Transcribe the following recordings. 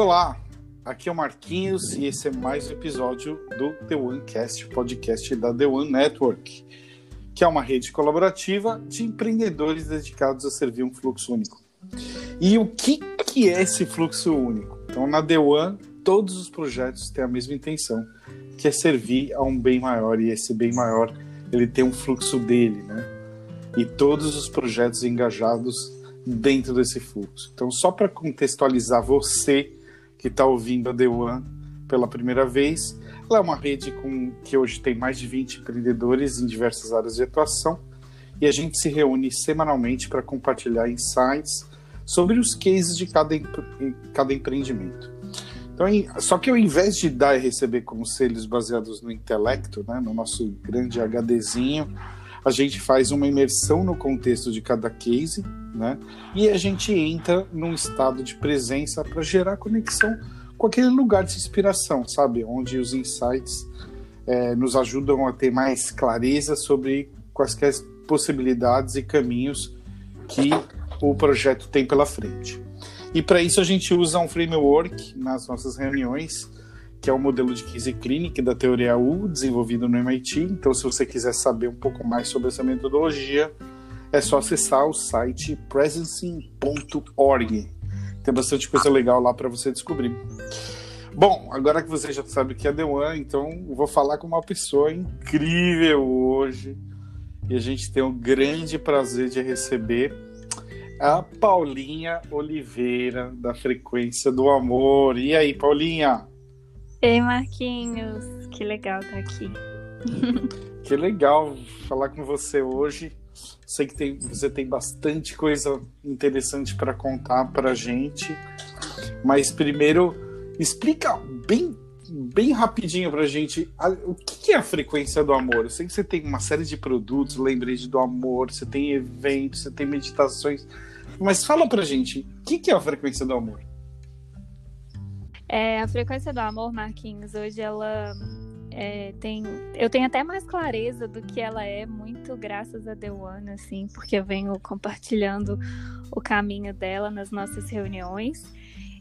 Olá, aqui é o Marquinhos e esse é mais um episódio do The OneCast, podcast da The One Network, que é uma rede colaborativa de empreendedores dedicados a servir um fluxo único. E o que, que é esse fluxo único? Então, na The One, todos os projetos têm a mesma intenção, que é servir a um bem maior, e esse bem maior, ele tem um fluxo dele, né? E todos os projetos engajados dentro desse fluxo. Então, só para contextualizar você que está ouvindo a The One pela primeira vez, ela é uma rede com, que hoje tem mais de 20 empreendedores em diversas áreas de atuação e a gente se reúne semanalmente para compartilhar insights sobre os cases de cada, cada empreendimento. Então, só que ao invés de dar e receber conselhos baseados no intelecto, né, no nosso grande HDzinho, a gente faz uma imersão no contexto de cada case, né? E a gente entra num estado de presença para gerar conexão com aquele lugar de inspiração, sabe? Onde os insights é, nos ajudam a ter mais clareza sobre quaisquer possibilidades e caminhos que o projeto tem pela frente. E para isso a gente usa um framework nas nossas reuniões que é o modelo de case clinic da teoria U, desenvolvido no MIT. Então, se você quiser saber um pouco mais sobre essa metodologia, é só acessar o site presencing.org. Tem bastante coisa legal lá para você descobrir. Bom, agora que você já sabe o que é The One, então vou falar com uma pessoa incrível hoje. E a gente tem o grande prazer de receber a Paulinha Oliveira, da Frequência do Amor. E aí, Paulinha? Ei, Marquinhos, que legal estar aqui. que legal falar com você hoje. Sei que tem, você tem bastante coisa interessante para contar para gente, mas primeiro explica bem bem rapidinho gente a, o que é a frequência do amor. Eu sei que você tem uma série de produtos, lembrete do amor, você tem eventos, você tem meditações, mas fala pra gente, o que é a frequência do amor? É, a frequência do amor, Marquinhos, hoje ela é, tem. Eu tenho até mais clareza do que ela é, muito graças a One, assim, porque eu venho compartilhando o caminho dela nas nossas reuniões.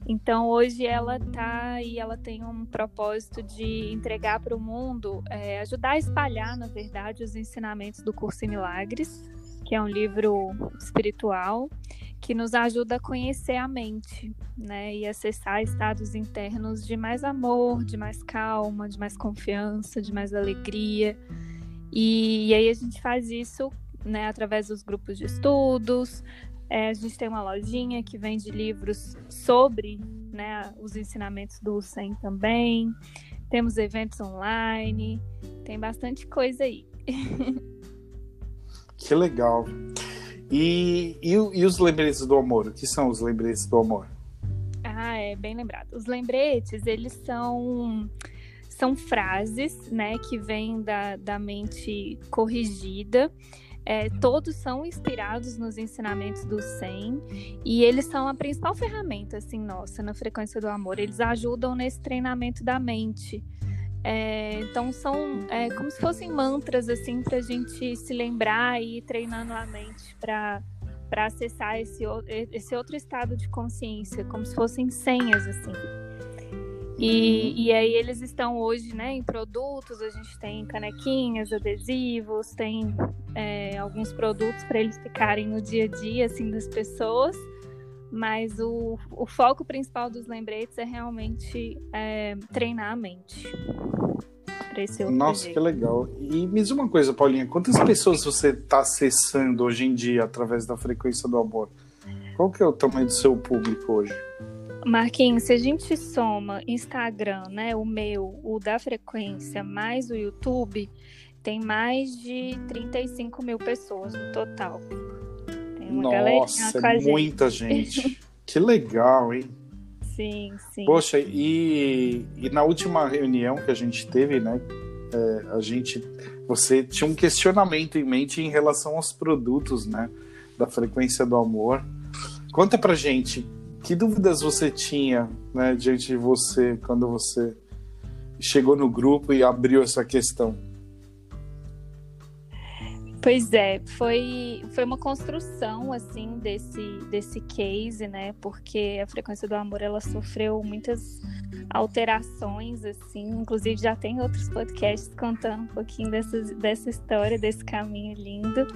Então hoje ela tá e ela tem um propósito de entregar para o mundo, é, ajudar a espalhar, na verdade, os ensinamentos do curso em Milagres, que é um livro espiritual que nos ajuda a conhecer a mente, né, e acessar estados internos de mais amor, de mais calma, de mais confiança, de mais alegria. E, e aí a gente faz isso, né, através dos grupos de estudos. É, a gente tem uma lojinha que vende livros sobre, né, os ensinamentos do Hussein também. Temos eventos online, tem bastante coisa aí. Que legal. E, e, e, os lembretes do amor? O que são os lembretes do amor? Ah, é bem lembrado. Os lembretes, eles são são frases, né, que vêm da, da mente corrigida. É, todos são inspirados nos ensinamentos do Zen e eles são a principal ferramenta, assim, nossa, na frequência do amor. Eles ajudam nesse treinamento da mente. É, então são é, como se fossem mantras assim para a gente se lembrar e ir treinando a mente para para acessar esse, esse outro estado de consciência, como se fossem senhas assim. E, e aí eles estão hoje, né, em produtos. A gente tem canequinhas, adesivos, tem é, alguns produtos para eles ficarem no dia a dia assim das pessoas mas o, o foco principal dos lembretes é realmente é, treinar a mente. Nossa, jeito. que legal. E me diz uma coisa, Paulinha, quantas pessoas você está acessando hoje em dia através da frequência do amor? Qual que é o tamanho do seu público hoje? Marquinhos, se a gente soma Instagram, né, o meu, o da frequência, mais o YouTube, tem mais de 35 mil pessoas no total. Nossa, é muita gente. que legal, hein? Sim, sim. Poxa, e, e na última reunião que a gente teve, né? É, a gente. Você tinha um questionamento em mente em relação aos produtos, né? Da frequência do amor. Conta pra gente, que dúvidas você tinha, né, diante de você quando você chegou no grupo e abriu essa questão? Pois é, foi, foi uma construção assim desse, desse case, né? Porque a frequência do amor ela sofreu muitas alterações, assim, inclusive já tem outros podcasts contando um pouquinho dessa, dessa história, desse caminho lindo.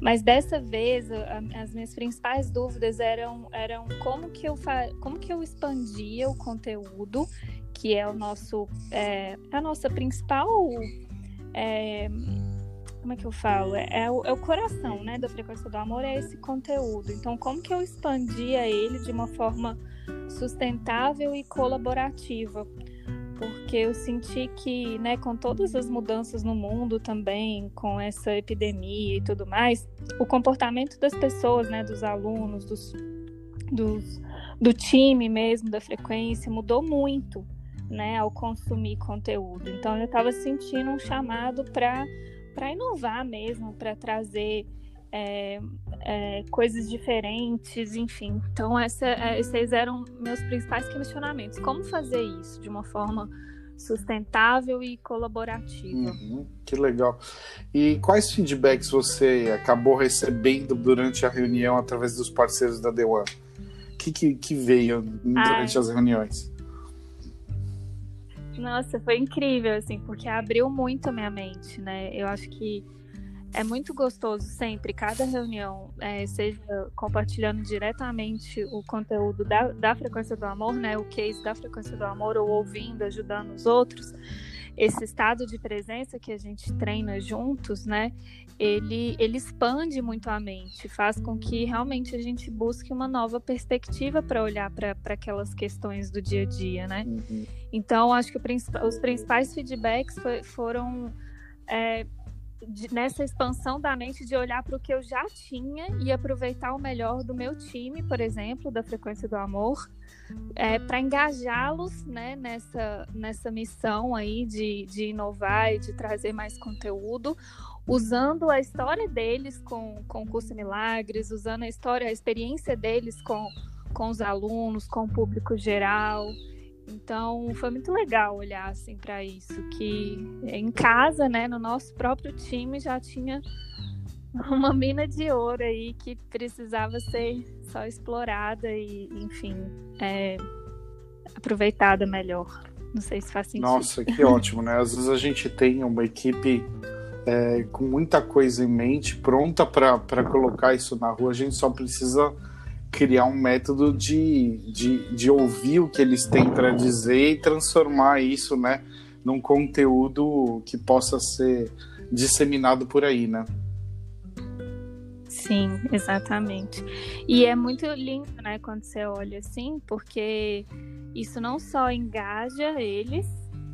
Mas dessa vez a, as minhas principais dúvidas eram, eram como, que eu como que eu expandia o conteúdo, que é o nosso é, a nossa principal. É, como é que eu falo? É, é, o, é, o, coração, né, da frequência do amor, é esse conteúdo. Então, como que eu expandia ele de uma forma sustentável e colaborativa? Porque eu senti que, né, com todas as mudanças no mundo também, com essa epidemia e tudo mais, o comportamento das pessoas, né, dos alunos, dos, dos do time mesmo, da frequência, mudou muito, né, ao consumir conteúdo. Então, eu estava sentindo um chamado para para inovar mesmo, para trazer é, é, coisas diferentes, enfim. Então, essa, é, esses eram meus principais questionamentos. Como fazer isso de uma forma sustentável e colaborativa? Uhum, que legal. E quais feedbacks você acabou recebendo durante a reunião através dos parceiros da One? O que, que, que veio durante Ai. as reuniões? Nossa, foi incrível, assim, porque abriu muito a minha mente, né? Eu acho que é muito gostoso sempre, cada reunião, é, seja compartilhando diretamente o conteúdo da, da frequência do amor, né? O case da frequência do amor, ou ouvindo, ajudando os outros. Esse estado de presença que a gente treina juntos, né? ele, ele expande muito a mente, faz com que realmente a gente busque uma nova perspectiva para olhar para aquelas questões do dia a dia, né? Uhum. Então, acho que os principais feedbacks foi, foram é, de, nessa expansão da mente de olhar para o que eu já tinha e aproveitar o melhor do meu time, por exemplo, da frequência do amor, é, para engajá-los né, nessa, nessa missão aí de, de inovar e de trazer mais conteúdo, usando a história deles com, com o curso Milagres, usando a história, a experiência deles com, com os alunos, com o público geral. Então foi muito legal olhar assim para isso, que em casa, né, no nosso próprio time já tinha uma mina de ouro aí que precisava ser só explorada e, enfim, é, aproveitada melhor. Não sei se faz sentido. Nossa, que ótimo, né? Às vezes a gente tem uma equipe é, com muita coisa em mente, pronta para colocar isso na rua. A gente só precisa criar um método de, de, de ouvir o que eles têm para dizer e transformar isso né, num conteúdo que possa ser disseminado por aí, né? Sim, exatamente. E é muito lindo, né, quando você olha assim, porque isso não só engaja eles,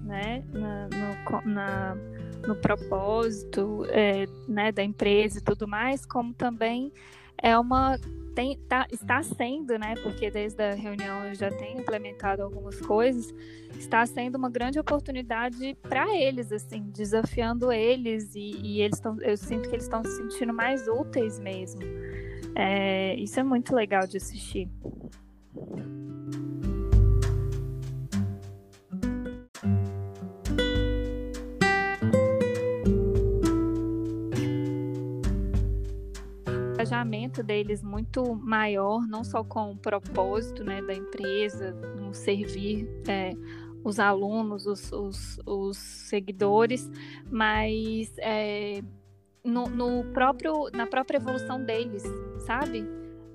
né, na, no, na no propósito é, né, da empresa e tudo mais, como também é uma tem, tá, está sendo, né? Porque desde a reunião eu já tenho implementado algumas coisas, está sendo uma grande oportunidade para eles, assim, desafiando eles e, e eles estão, eu sinto que eles estão se sentindo mais úteis mesmo. É, isso é muito legal de assistir. Engajamento deles muito maior, não só com o propósito né, da empresa, no servir é, os alunos, os, os, os, seguidores, mas é, no, no, próprio, na própria evolução deles, sabe?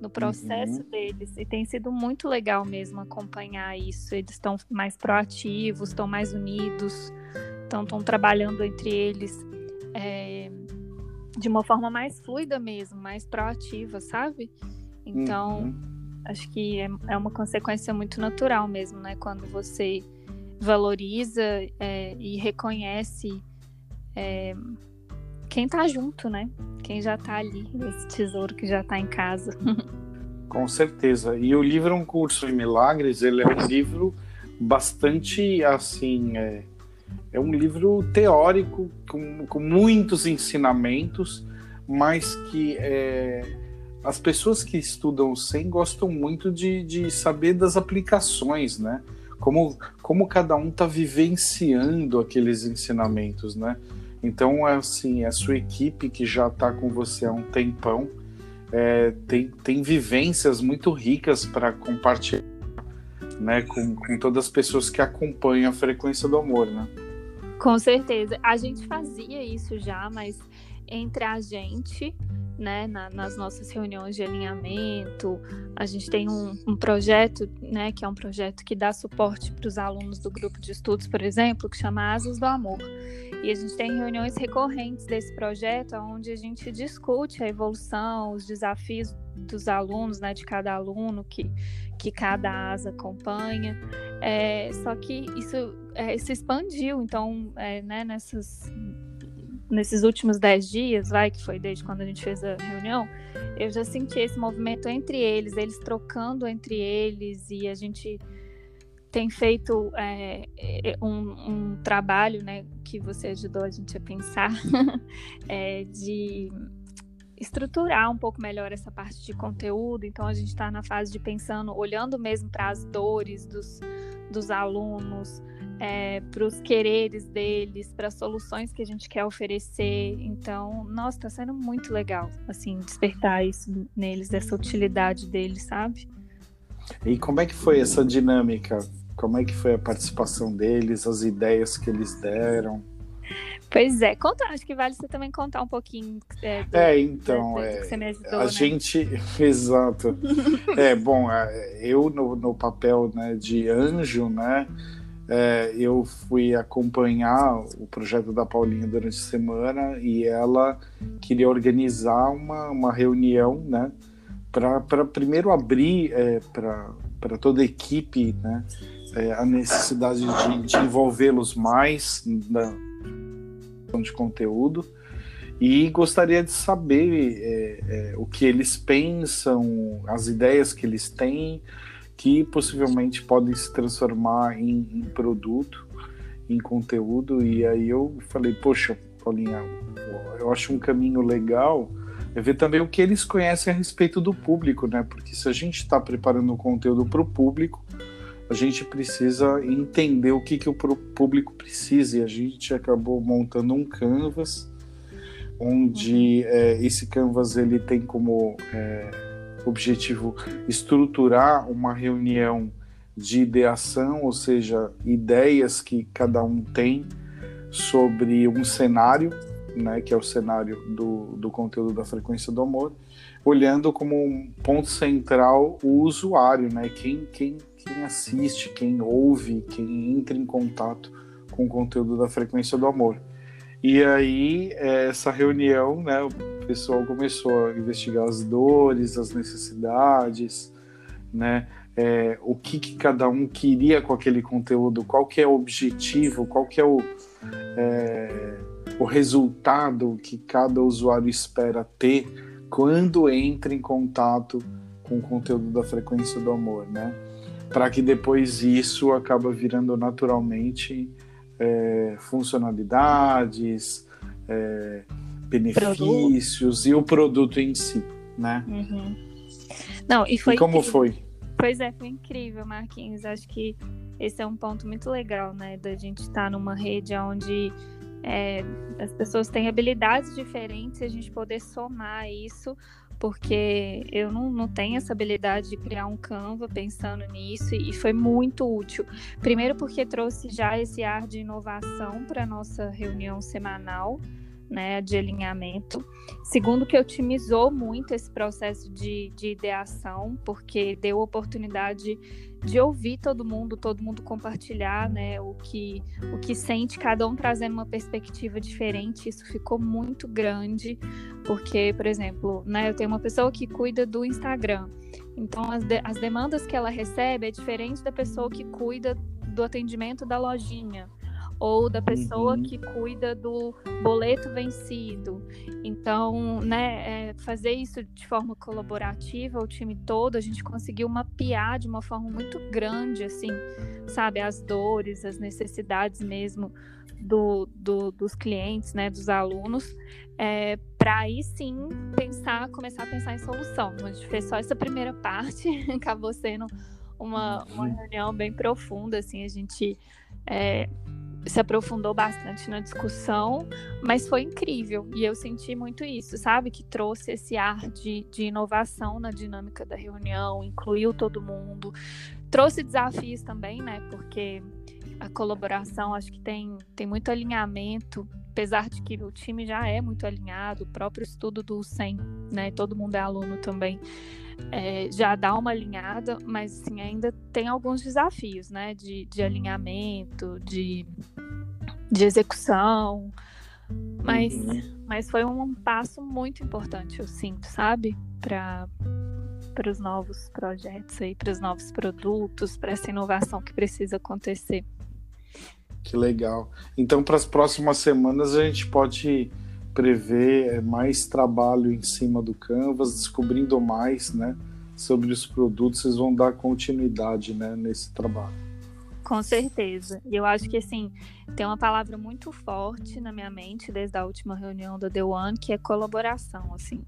No processo uhum. deles. E tem sido muito legal mesmo acompanhar isso. Eles estão mais proativos, estão mais unidos, estão trabalhando entre eles. É, de uma forma mais fluida mesmo, mais proativa, sabe? Então, uhum. acho que é, é, uma consequência muito natural mesmo, né? Quando você valoriza é, e reconhece é, quem tá junto, né? Quem já tá ali, esse tesouro que já tá em casa. Com certeza. E o livro Um Curso de Milagres, ele é um livro bastante, assim, é, é um livro teórico com, com muitos ensinamentos, mas que é, as pessoas que estudam o SEM gostam muito de, de saber das aplicações, né? Como, como cada um está vivenciando aqueles ensinamentos, né? Então, assim, a sua equipe que já está com você há um tempão é, tem, tem vivências muito ricas para compartilhar né, com, com todas as pessoas que acompanham a frequência do amor, né? Com certeza. A gente fazia isso já, mas entre a gente né, na, nas nossas reuniões de alinhamento. A gente tem um, um, projeto, né, que é um projeto que dá suporte para os alunos do grupo de estudos, por exemplo, que chama Asas do Amor. E a gente tem reuniões recorrentes desse projeto, onde a gente discute a evolução, os desafios dos alunos, né, de cada aluno que, que cada asa acompanha. É, só que isso é, se expandiu, então, é, né, nessas nesses últimos dez dias, vai, que foi desde quando a gente fez a reunião, eu já senti esse movimento entre eles, eles trocando entre eles, e a gente tem feito é, é um, um, trabalho, né, que você ajudou a gente a pensar, é, de estruturar um pouco melhor essa parte de conteúdo. Então a gente está na fase de pensando, olhando mesmo para as dores dos, dos alunos, é, para os quereres deles, para as soluções que a gente quer oferecer. Então, nossa, está sendo muito legal, assim, despertar isso neles, essa utilidade deles, sabe? E como é que foi essa dinâmica? Como é que foi a participação deles, as ideias que eles deram? Pois é, conta, acho que vale você também contar um pouquinho. É, do, é então, é, que você me ajudou, a né? gente, exato. é, bom, é, eu no, no papel né, de anjo, né, é, eu fui acompanhar o projeto da Paulinha durante a semana e ela queria organizar uma, uma reunião, né, para primeiro abrir é, para toda a equipe, né, é, a necessidade de, de envolvê-los mais na de conteúdo. E gostaria de saber é, é, o que eles pensam, as ideias que eles têm que possivelmente podem se transformar em, em produto, em conteúdo. E aí eu falei, poxa, Paulinha, eu acho um caminho legal é ver também o que eles conhecem a respeito do público, né? Porque se a gente está preparando um conteúdo para o público, a gente precisa entender o que, que o público precisa. E a gente acabou montando um canvas, onde é, esse canvas ele tem como é, objetivo estruturar uma reunião de ideação, ou seja, ideias que cada um tem sobre um cenário, né, que é o cenário do, do conteúdo da frequência do amor, olhando como um ponto central o usuário, né, quem, quem, quem assiste, quem ouve, quem entra em contato com o conteúdo da frequência do amor. E aí, essa reunião, né, o pessoal começou a investigar as dores, as necessidades, né, é, o que, que, cada um queria com aquele conteúdo, qual que é o objetivo, qual que é o, é, o resultado que cada usuário espera ter quando entra em contato com o conteúdo da frequência do amor, né? Para que depois isso acaba virando naturalmente é, funcionalidades, é, benefícios produto. e o produto em si, né? Uhum. Não, e foi. E como incrível. foi? Pois é, foi incrível, Marquinhos. Acho que esse é um ponto muito legal, né? Da gente estar numa rede onde é, as pessoas têm habilidades diferentes e a gente poder somar isso porque eu não, não tenho essa habilidade de criar um Canva pensando nisso e foi muito útil. Primeiro porque trouxe já esse ar de inovação para nossa reunião semanal, né, de alinhamento. Segundo, que otimizou muito esse processo de, de ideação, porque deu oportunidade de ouvir todo mundo, todo mundo compartilhar, né, o que o que sente, cada um trazendo uma perspectiva diferente. Isso ficou muito grande, porque, por exemplo, né, eu tenho uma pessoa que cuida do Instagram. Então, as, de, as demandas que ela recebe é diferente da pessoa que cuida do atendimento da lojinha ou da pessoa uhum. que cuida do boleto vencido. Então, né, é, fazer isso de forma colaborativa, o time todo, a gente conseguiu mapear de uma forma muito grande, assim, sabe, as dores, as necessidades mesmo do, do dos clientes, né, dos alunos, é, para aí sim pensar, começar a pensar em solução. A gente fez só essa primeira parte, acabou sendo uma, uma reunião bem profunda, assim, a gente é, se aprofundou bastante na discussão, mas foi incrível. E eu senti muito isso, sabe? Que trouxe esse ar de, de inovação na dinâmica da reunião, incluiu todo mundo. Trouxe desafios também, né? Porque a colaboração acho que tem, tem muito alinhamento, apesar de que o time já é muito alinhado, o próprio estudo do SEM, né? Todo mundo é aluno também é, já dá uma alinhada, mas assim, ainda tem alguns desafios, né? De, de alinhamento, de, de execução. Mas, uhum. mas foi um passo muito importante, eu sinto, sabe? Para para os novos projetos aí, para os novos produtos, para essa inovação que precisa acontecer. Que legal. Então, para as próximas semanas, a gente pode prever mais trabalho em cima do Canvas, descobrindo mais, né, sobre os produtos, vocês vão dar continuidade, né, nesse trabalho. Com certeza. E eu acho que assim, tem uma palavra muito forte na minha mente desde a última reunião da The One, que é colaboração, assim.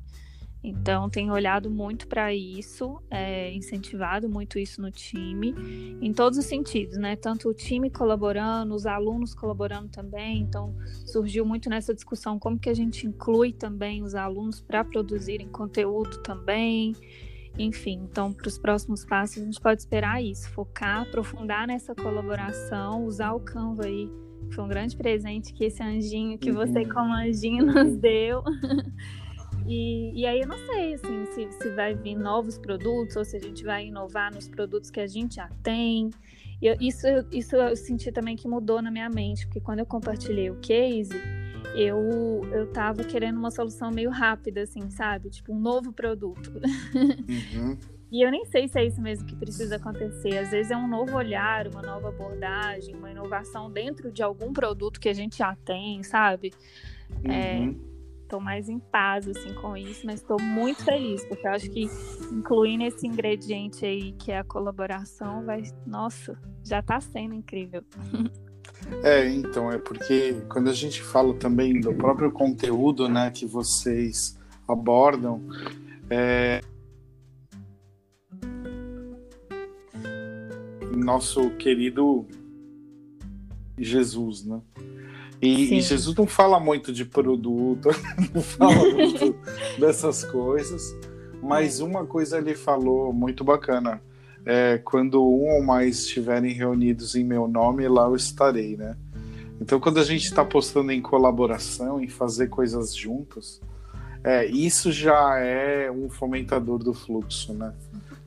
Então, tenho olhado muito para isso, é, incentivado muito isso no time, em todos os sentidos, né? Tanto o time colaborando, os alunos colaborando também. Então, surgiu muito nessa discussão como que a gente inclui também os alunos para produzirem conteúdo também. Enfim, então, para os próximos passos, a gente pode esperar isso, focar, aprofundar nessa colaboração, usar o Canva aí. Foi um grande presente que esse anjinho, que você uhum. como anjinho nos deu. E, e aí eu não sei assim, se, se vai vir novos produtos ou se a gente vai inovar nos produtos que a gente já tem. Eu, isso, isso eu senti também que mudou na minha mente, porque quando eu compartilhei o case, eu, eu tava querendo uma solução meio rápida, assim, sabe? Tipo, um novo produto. Uhum. e eu nem sei se é isso mesmo que precisa acontecer. Às vezes é um novo olhar, uma nova abordagem, uma inovação dentro de algum produto que a gente já tem, sabe? É, uhum. É, tô mais em paz assim com isso, mas estou muito feliz porque eu acho que incluindo esse ingrediente aí que é a colaboração vai, nossa, já está sendo incrível. É, então é porque quando a gente fala também do próprio conteúdo, né, que vocês abordam, é... nosso querido Jesus, né? E, e, Jesus não fala muito de produto, não fala muito dessas coisas, mas uma coisa ele falou muito bacana. É, quando um ou mais estiverem reunidos em meu nome, lá eu estarei, né? Então, quando a gente está postando em colaboração, em fazer coisas juntos, é, isso já é um fomentador do fluxo, né?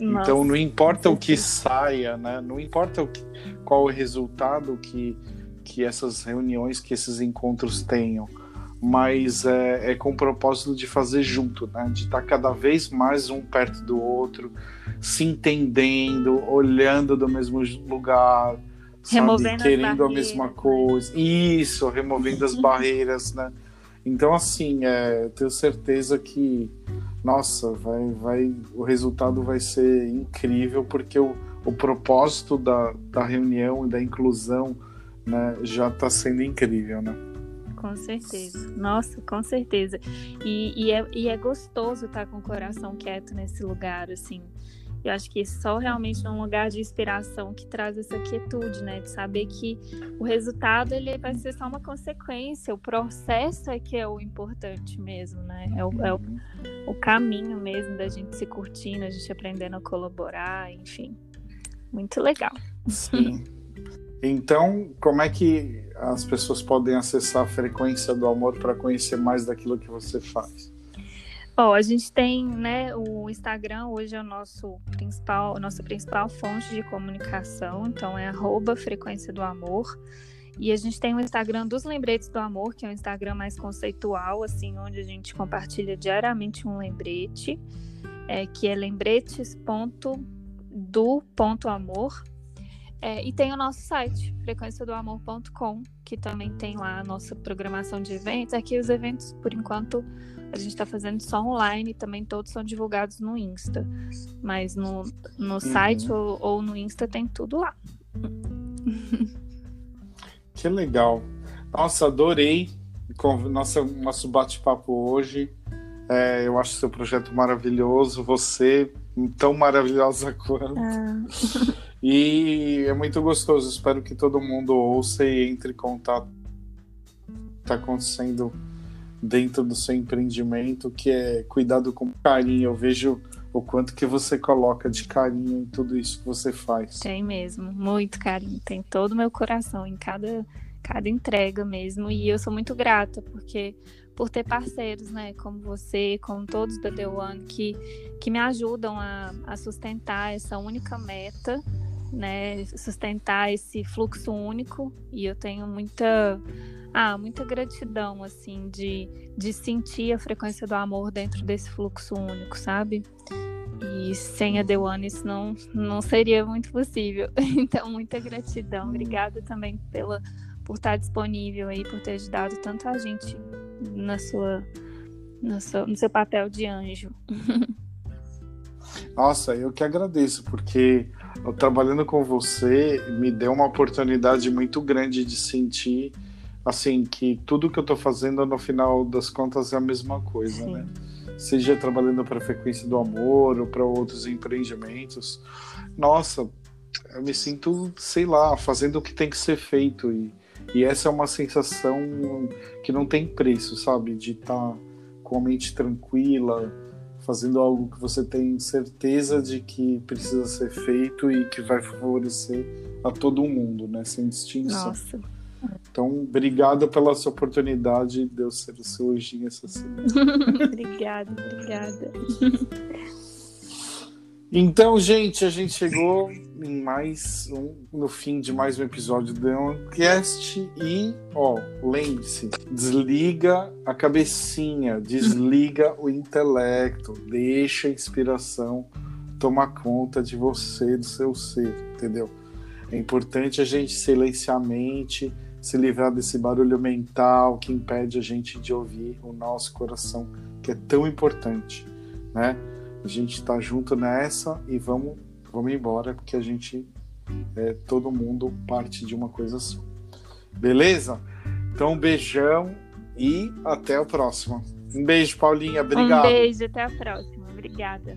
Nossa, então, não importa o que saia, né? Não importa o que, qual o resultado que que essas reuniões, que esses encontros tenham, mas é, é com o propósito de fazer junto, né? de estar cada vez mais um perto do outro, se entendendo, olhando do mesmo lugar, removendo sabe? querendo a mesma né? coisa. Isso, removendo as barreiras, né? Então, assim, é, tenho certeza que, nossa, vai, vai, o resultado vai ser incrível, porque o, o propósito da, da reunião e da inclusão né, já está sendo incrível, né? Com certeza. Nossa, com certeza. E, e, é, e é gostoso estar tá com o coração quieto nesse lugar, assim. Eu acho que só realmente num lugar de inspiração que traz essa quietude, né? De saber que o resultado ele vai ser só uma consequência, o processo é que é o importante mesmo, né? É o, é o, o caminho mesmo da gente se curtindo, a gente aprendendo a colaborar, enfim. Muito legal. Sim. Então, como é que as pessoas podem acessar a frequência do amor para conhecer mais daquilo que você faz? Bom, a gente tem, né, o Instagram hoje é o nosso principal, nossa principal fonte de comunicação, então é arroba frequência do amor. E a gente tem o Instagram dos Lembretes do Amor, que é um Instagram mais conceitual, assim, onde a gente compartilha diariamente um lembrete, é, que é lembretes.do.amor. É, e tem o nosso site, frequenciadoamor.com, que também tem lá a nossa programação de eventos. Aqui os eventos, por enquanto, a gente está fazendo só online, também todos são divulgados no Insta. Mas no, no uhum. site ou, ou no Insta tem tudo lá. Que legal. Nossa, adorei nossa, nosso bate-papo hoje. É, eu acho seu projeto maravilhoso, você tão maravilhosa quanto. Ah. E é muito gostoso. Espero que todo mundo ouça e entre em contato. Está acontecendo dentro do seu empreendimento, que é cuidado com carinho. Eu vejo o quanto que você coloca de carinho em tudo isso que você faz. Tem mesmo, muito carinho. Tem todo o meu coração em cada, cada entrega mesmo. E eu sou muito grata, porque por ter parceiros, né, como você, como todos da The One, que, que me ajudam a, a sustentar essa única meta, né, sustentar esse fluxo único. E eu tenho muita ah, muita gratidão, assim, de, de sentir a frequência do amor dentro desse fluxo único, sabe? E sem a One isso não, não seria muito possível. Então, muita gratidão. Obrigada também pela, por estar disponível aí, por ter ajudado tanto a gente na sua, no, seu, no seu papel de anjo. Nossa, eu que agradeço, porque eu, trabalhando com você me deu uma oportunidade muito grande de sentir assim, que tudo que eu tô fazendo, no final das contas, é a mesma coisa, Sim. né? Seja trabalhando para a frequência do amor ou para outros empreendimentos. Nossa, eu me sinto, sei lá, fazendo o que tem que ser feito. E, e essa é uma sensação que não tem preço, sabe? De estar tá com a mente tranquila, fazendo algo que você tem certeza de que precisa ser feito e que vai favorecer a todo mundo, né? Sem distinção. Nossa. Então, obrigado pela sua oportunidade de eu ser o seu anjinho essa semana. obrigada, obrigada. Então, gente, a gente chegou em mais um, no fim de mais um episódio do Oncast e, ó, lembre-se, desliga a cabecinha, desliga o intelecto, deixa a inspiração tomar conta de você, do seu ser, entendeu? É importante a gente silenciar a mente, se livrar desse barulho mental que impede a gente de ouvir o nosso coração, que é tão importante, né? A gente está junto nessa e vamos, vamos embora, porque a gente é todo mundo parte de uma coisa só. Beleza? Então, um beijão e até o próximo. Um beijo, Paulinha. Obrigado. Um beijo, até a próxima. Obrigada.